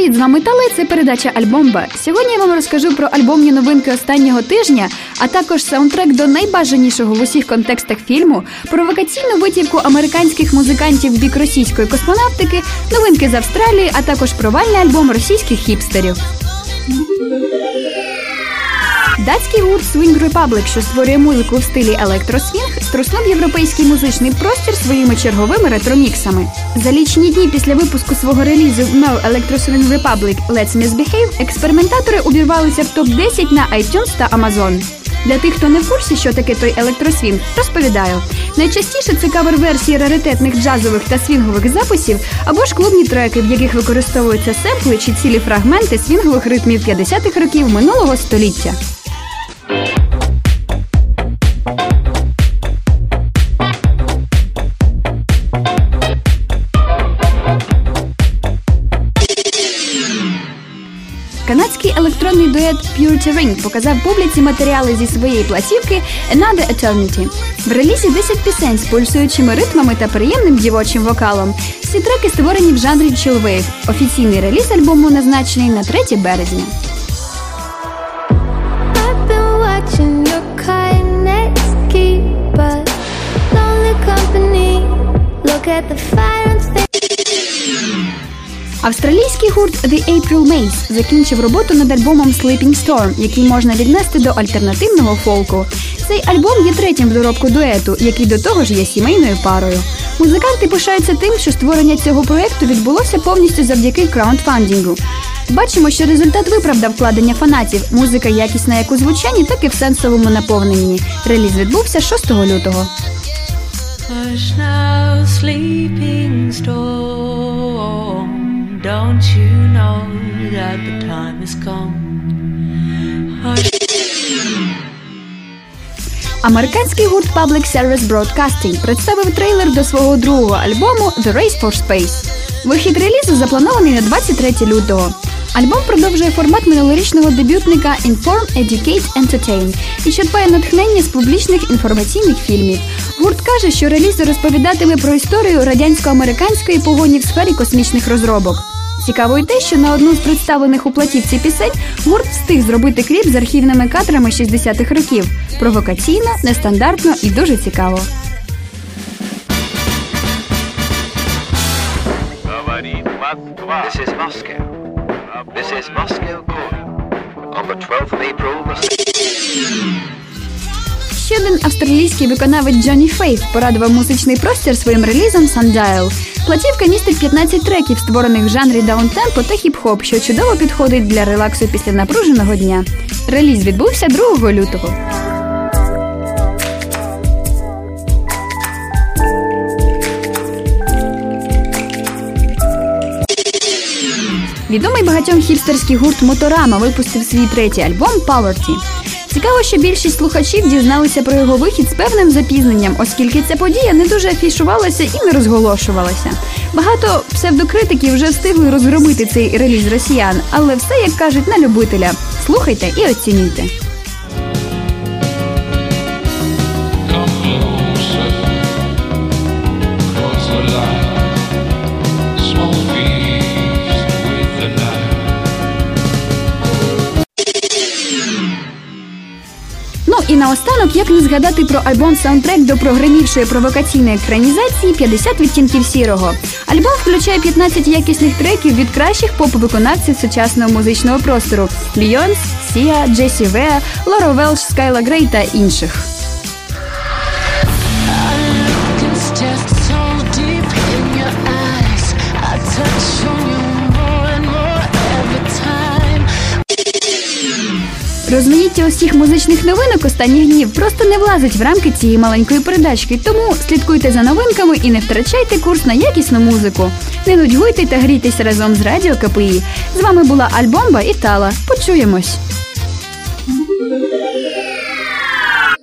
Привіт, з вами Тали, це передача Альбомба. Сьогодні я вам розкажу про альбомні новинки останнього тижня, а також саундтрек до найбажанішого в усіх контекстах фільму, провокаційну витівку американських музикантів в бік російської космонавтики, новинки з Австралії, а також провальний альбом російських хіпстерів. Датський гурт Swing Republic, що створює музику в стилі електросвінг, струснув європейський музичний простір своїми черговими ретроміксами. За лічні дні після випуску свого релізу No Electro Swing Republic Let's Misbehave експериментатори увірвалися в топ 10 на iTunes та Amazon. Для тих, хто не в курсі, що таке той електросвінг, розповідаю. Найчастіше це кавер-версії раритетних джазових та свінгових записів або ж клубні треки, в яких використовуються семпли чи цілі фрагменти свінгових ритмів 50-х років минулого століття. Канадський електронний дует Purity Ring показав публіці матеріали зі своєї платівки Another Eternity. В релізі 10 пісень з пульсуючими ритмами та приємним дівочим вокалом. Всі треки створені в жанрі chillwave. Офіційний реліз альбому назначений на 3 березня. Австралійський гурт The April Maze закінчив роботу над альбомом Sleeping Storm, який можна віднести до альтернативного фолку. Цей альбом є третім в доробку дуету, який до того ж є сімейною парою. Музиканти пишаються тим, що створення цього проєкту відбулося повністю завдяки краундфандінгу. Бачимо, що результат виправдав вкладення фанатів. Музика якісна як у звучанні, так і в сенсовому наповненні. Реліз відбувся 6 лютого. Hush now, sleeping storm. Don't you know that the time has come? Hush. Американський гурт Public Service Broadcasting представив трейлер до свого другого альбому The Race for Space. Вихід релізу запланований на 23 лютого. Альбом продовжує формат минулорічного дебютника Inform, Educate, Entertain і черпає натхнення з публічних інформаційних фільмів. Гурт каже, що реліз розповідатиме про історію радянсько-американської погоні в сфері космічних розробок. Цікаво й те, що на одну з представлених у платівці пісень гурт встиг зробити кліп з архівними кадрами 60-х років. Провокаційно, нестандартно і дуже цікаво. Говорит Москва. This is Moscow. This is Moscow calling. On the 12th of April, Ще один австралійський виконавець Джонні Фейт порадував музичний простір своїм релізом Sundial. Платівка містить 15 треків, створених в жанрі даунтемпо та хіп-хоп, що чудово підходить для релаксу після напруженого дня. Реліз відбувся 2 лютого. Відомий багатьом хіпстерський гурт Моторама випустив свій третій альбом Poverty. Цікаво, що більшість слухачів дізналися про його вихід з певним запізненням, оскільки ця подія не дуже афішувалася і не розголошувалася. Багато псевдокритиків вже встигли розгромити цей реліз росіян, але все як кажуть на любителя. Слухайте і оцінюйте. Наостанок, як не згадати про альбом саундтрек до прогримівшої провокаційної екранізації «50 відтінків сірого. Альбом включає 15 якісних треків від кращих поп-виконавців сучасного музичного простору: Ліонс, Сія, Джесі Веа, Лора Велш, Скайла Грей та інших. Розмаїття усіх музичних новинок останніх днів просто не влазить в рамки цієї маленької передачки, тому слідкуйте за новинками і не втрачайте курс на якісну музику. Не нудьгуйте та грійтесь разом з радіо КПІ. З вами була Альбомба і Тала. Почуємось.